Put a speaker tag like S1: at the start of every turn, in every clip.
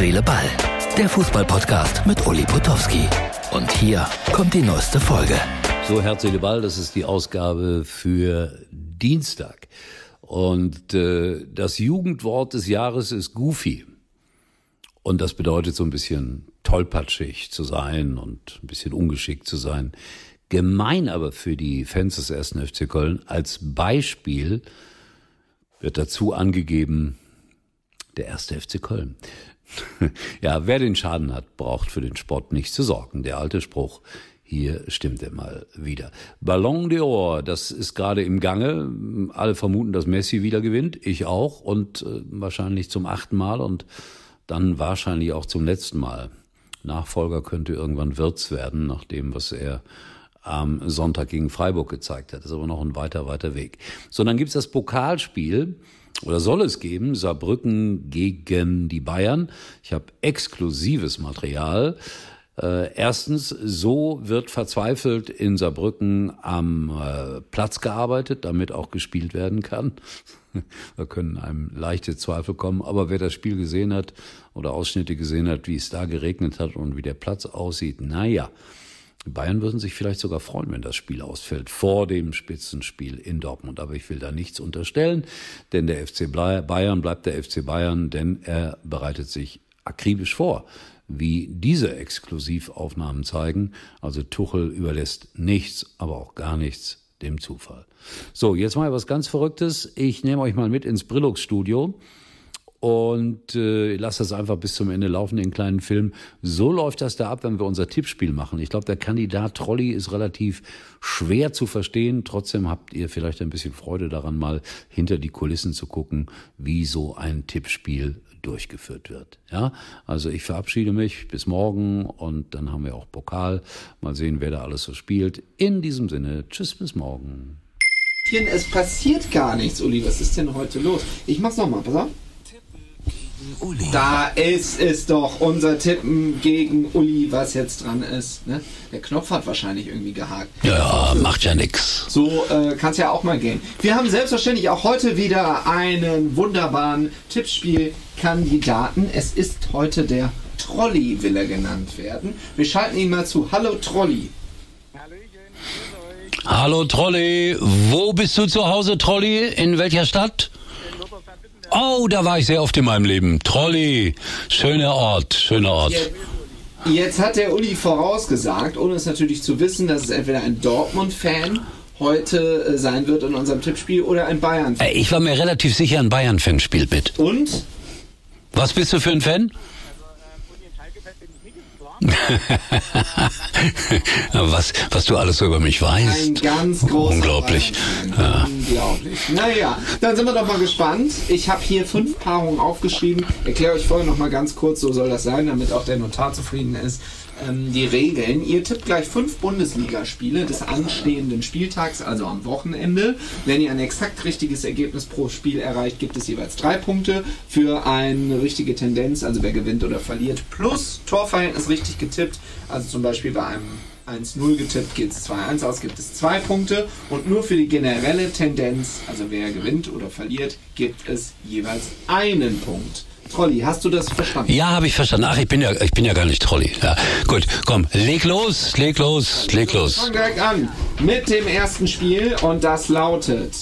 S1: Seele, Ball. Der Fußballpodcast mit Uli Potowski. Und hier kommt die neueste Folge.
S2: So, Herz, Seele, Ball, das ist die Ausgabe für Dienstag. Und äh, das Jugendwort des Jahres ist Goofy. Und das bedeutet so ein bisschen tollpatschig zu sein und ein bisschen ungeschickt zu sein. Gemein aber für die Fans des ersten FC Köln als Beispiel wird dazu angegeben, der erste FC Köln. ja, wer den Schaden hat, braucht für den Sport nicht zu sorgen. Der alte Spruch, hier stimmt er mal wieder. Ballon d'Or, das ist gerade im Gange. Alle vermuten, dass Messi wieder gewinnt. Ich auch. Und äh, wahrscheinlich zum achten Mal und dann wahrscheinlich auch zum letzten Mal. Nachfolger könnte irgendwann Wirtz werden, nach dem, was er am Sonntag gegen Freiburg gezeigt hat. Das ist aber noch ein weiter, weiter Weg. So, dann gibt's das Pokalspiel oder soll es geben, Saarbrücken gegen die Bayern. Ich habe exklusives Material. Äh, erstens, so wird verzweifelt in Saarbrücken am äh, Platz gearbeitet, damit auch gespielt werden kann. da können einem leichte Zweifel kommen. Aber wer das Spiel gesehen hat oder Ausschnitte gesehen hat, wie es da geregnet hat und wie der Platz aussieht, naja, Bayern würden sich vielleicht sogar freuen, wenn das Spiel ausfällt vor dem Spitzenspiel in Dortmund. Aber ich will da nichts unterstellen, denn der FC Bayern bleibt der FC Bayern, denn er bereitet sich akribisch vor, wie diese Exklusivaufnahmen zeigen. Also Tuchel überlässt nichts, aber auch gar nichts dem Zufall. So, jetzt mal was ganz Verrücktes. Ich nehme euch mal mit ins Brillux-Studio und äh, lass das einfach bis zum Ende laufen, den kleinen Film. So läuft das da ab, wenn wir unser Tippspiel machen. Ich glaube, der Kandidat Trolli ist relativ schwer zu verstehen. Trotzdem habt ihr vielleicht ein bisschen Freude daran, mal hinter die Kulissen zu gucken, wie so ein Tippspiel durchgeführt wird. Ja, also ich verabschiede mich bis morgen und dann haben wir auch Pokal. Mal sehen, wer da alles so spielt. In diesem Sinne, tschüss bis morgen.
S3: Es passiert gar nichts, Uli. Was ist denn heute los? Ich mach's nochmal, pass auf. Uli. Da ist es doch, unser Tippen gegen Uli, was jetzt dran ist. Ne? Der Knopf hat wahrscheinlich irgendwie gehakt.
S2: Ja, macht ja nix.
S3: So äh, kann es ja auch mal gehen. Wir haben selbstverständlich auch heute wieder einen wunderbaren Tippspielkandidaten. Es ist heute der Trolli, will er genannt werden. Wir schalten ihn mal zu. Hallo Trolli.
S2: Hallo Trolli, wo bist du zu Hause, Trolli? In welcher Stadt? Oh, da war ich sehr oft in meinem Leben. Trolli, schöner Ort, schöner Ort.
S3: Jetzt, jetzt hat der Uli vorausgesagt, ohne es natürlich zu wissen, dass es entweder ein Dortmund-Fan heute äh, sein wird in unserem Tippspiel oder ein Bayern-Fan.
S2: Äh, ich war mir relativ sicher, ein Bayern-Fan spielt mit.
S3: Und?
S2: Was bist du für ein Fan? Was, was du alles so über mich weißt.
S3: Ein ganz großer
S2: Unglaublich.
S3: Ja. Unglaublich. Naja, dann sind wir doch mal gespannt. Ich habe hier fünf Paarungen aufgeschrieben. Erkläre euch vorher noch mal ganz kurz, so soll das sein, damit auch der Notar zufrieden ist ähm, die Regeln. Ihr tippt gleich fünf Bundesligaspiele des anstehenden Spieltags, also am Wochenende. Wenn ihr ein exakt richtiges Ergebnis pro Spiel erreicht, gibt es jeweils drei Punkte für eine richtige Tendenz, also wer gewinnt oder verliert, plus Torverhältnis richtig getippt, also zum Beispiel bei einem 1-0 getippt, geht es 2-1 aus, gibt es zwei Punkte und nur für die generelle Tendenz, also wer gewinnt oder verliert, gibt es jeweils einen Punkt. Trolli, hast du das verstanden?
S2: Ja, habe ich verstanden. Ach, ich bin ja, ich bin ja gar nicht Trolli. Ja, gut, komm, leg los, leg los, leg los.
S3: Wir fangen direkt an mit dem ersten Spiel und das lautet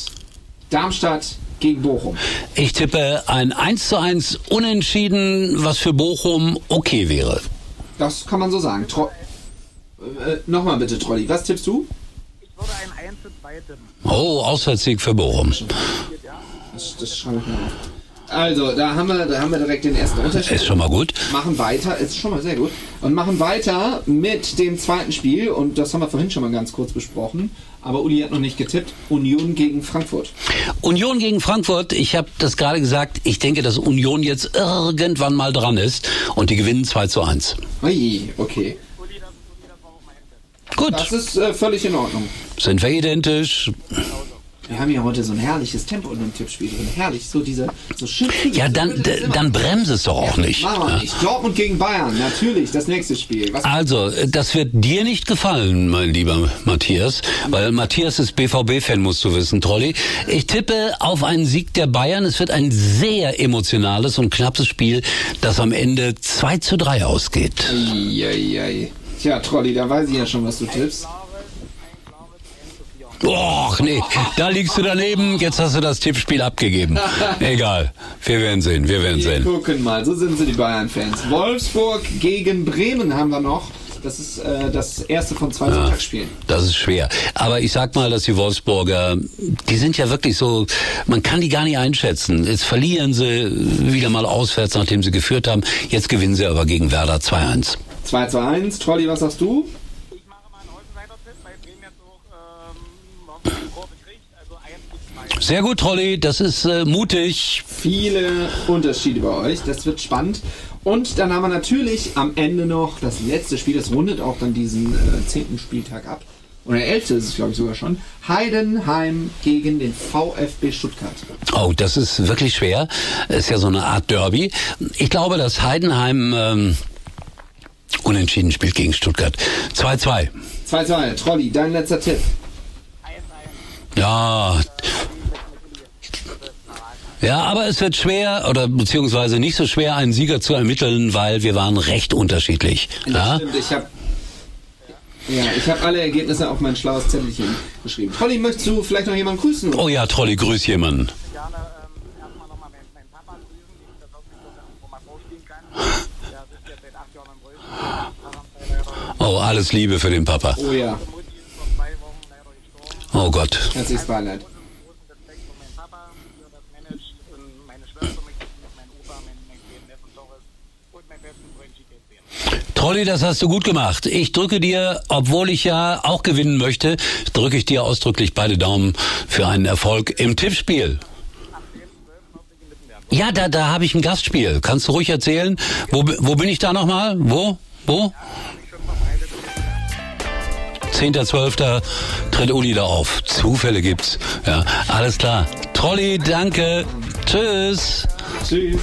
S3: Darmstadt gegen Bochum.
S2: Ich tippe ein 1 zu 1 Unentschieden, was für Bochum okay wäre.
S3: Das kann man so sagen. Tro äh, Nochmal bitte, Trolli. Was tippst du?
S4: Ich würde ein 1 zu 2 tippen.
S2: Oh, Auswärtssieg für Bochum.
S3: Das, das schreibe ich mir auf. Also, da haben wir, da haben wir direkt den ersten Unterschied.
S2: Ist schon mal gut.
S3: Machen weiter, ist schon mal sehr gut. Und machen weiter mit dem zweiten Spiel. Und das haben wir vorhin schon mal ganz kurz besprochen. Aber Uli hat noch nicht getippt. Union gegen Frankfurt.
S2: Union gegen Frankfurt. Ich habe das gerade gesagt. Ich denke, dass Union jetzt irgendwann mal dran ist. Und die gewinnen 2 zu 1.
S3: Ui, okay.
S2: Gut.
S3: Das ist äh, völlig in Ordnung.
S2: Sind wir identisch?
S3: Wir haben ja heute so ein herrliches Tempo in dem Tippspiel drin. Herrlich, so diese, so schön.
S2: Ja, dann, dann bremse es doch auch nicht.
S3: Machen wir
S2: Ja.
S3: nicht. Dortmund gegen Bayern, natürlich, das nächste Spiel. Was
S2: Also, das wird dir nicht gefallen, mein lieber Matthias, weil Matthias ist BVB-Fan, musst du wissen, Trolli. Ich tippe auf einen Sieg der Bayern. Es wird ein sehr emotionales und knappes Spiel, das am Ende 2 zu 3 ausgeht.
S3: Eieiei. Tja, Trolli, da weiß ich ja schon, was du tippst.
S2: Och, nee, da liegst du daneben. Jetzt hast du das Tippspiel abgegeben. Egal. Wir werden sehen, wir werden
S3: Wir
S2: sehen.
S3: gucken mal, so sind sie die Bayern-Fans. Wolfsburg gegen Bremen haben wir noch. Das ist äh, das erste von zwei Sonntagsspielen.
S2: Das ist schwer. Aber ich sag mal, dass die Wolfsburger, die sind ja wirklich so, man kann die gar nicht einschätzen. Jetzt verlieren sie wieder mal auswärts, nachdem sie geführt haben. Jetzt gewinnen sie aber gegen Werder 2-1.
S3: 2 zu 1. Trolli, was sagst du?
S4: Ich mache mal einen Außenseiter-Tipp, weil Bremen jetzt auch ähm, noch die Kurve kriegt. Also 1 zu 2.
S2: Sehr gut, Trolli, das ist äh, mutig.
S3: Viele Unterschiede bei euch. Das wird spannend. Und dann haben wir natürlich am Ende noch das letzte Spiel. Das rundet auch dann diesen äh, zehnten Spieltag ab. Oder der elfte ist es, glaube ich, sogar schon. Heidenheim gegen den VfB Stuttgart.
S2: Oh, das ist wirklich schwer. Ist ja so eine Art Derby. Ich glaube, dass Heidenheim ähm, unentschieden spielt gegen Stuttgart. 2-2.
S3: 2 zu 1. Trolli, dein letzter Tipp.
S4: 1-1.
S2: Ja. Ja, aber es wird schwer oder beziehungsweise nicht so schwer, einen Sieger zu ermitteln, weil wir waren recht unterschiedlich.
S3: Das
S2: Ja?
S3: stimmt, ich habe ja, ich habe alle Ergebnisse auf mein schlaues Zettelchen geschrieben. Trolli, möchtest du vielleicht noch jemanden grüßen?
S2: Oh ja, Trolli, grüß jemanden. Oh, alles Liebe für den Papa.
S3: Oh ja.
S2: Oh Gott.
S3: herzliches Beileid.
S4: Großen Respekt vor meinem Papa, wie er das managt. Und meine Schwester möchte ich mit meinem Opa, meinem, meinem kleinen Neffen Doris und meinem besten Freund Chico sehen.
S2: Trolli, das hast du gut gemacht. Ich drücke dir, obwohl ich ja auch gewinnen möchte, drücke ich dir ausdrücklich beide Daumen für einen Erfolg im Tippspiel. Ja, da, da habe ich ein Gastspiel. Kannst du ruhig erzählen? Wo, wo bin ich da nochmal? Wo? Wo? 10.12. tritt Uli da auf. Zufälle gibt's. Ja, alles klar. Trolli, danke. Tschüss.
S3: Tschüss.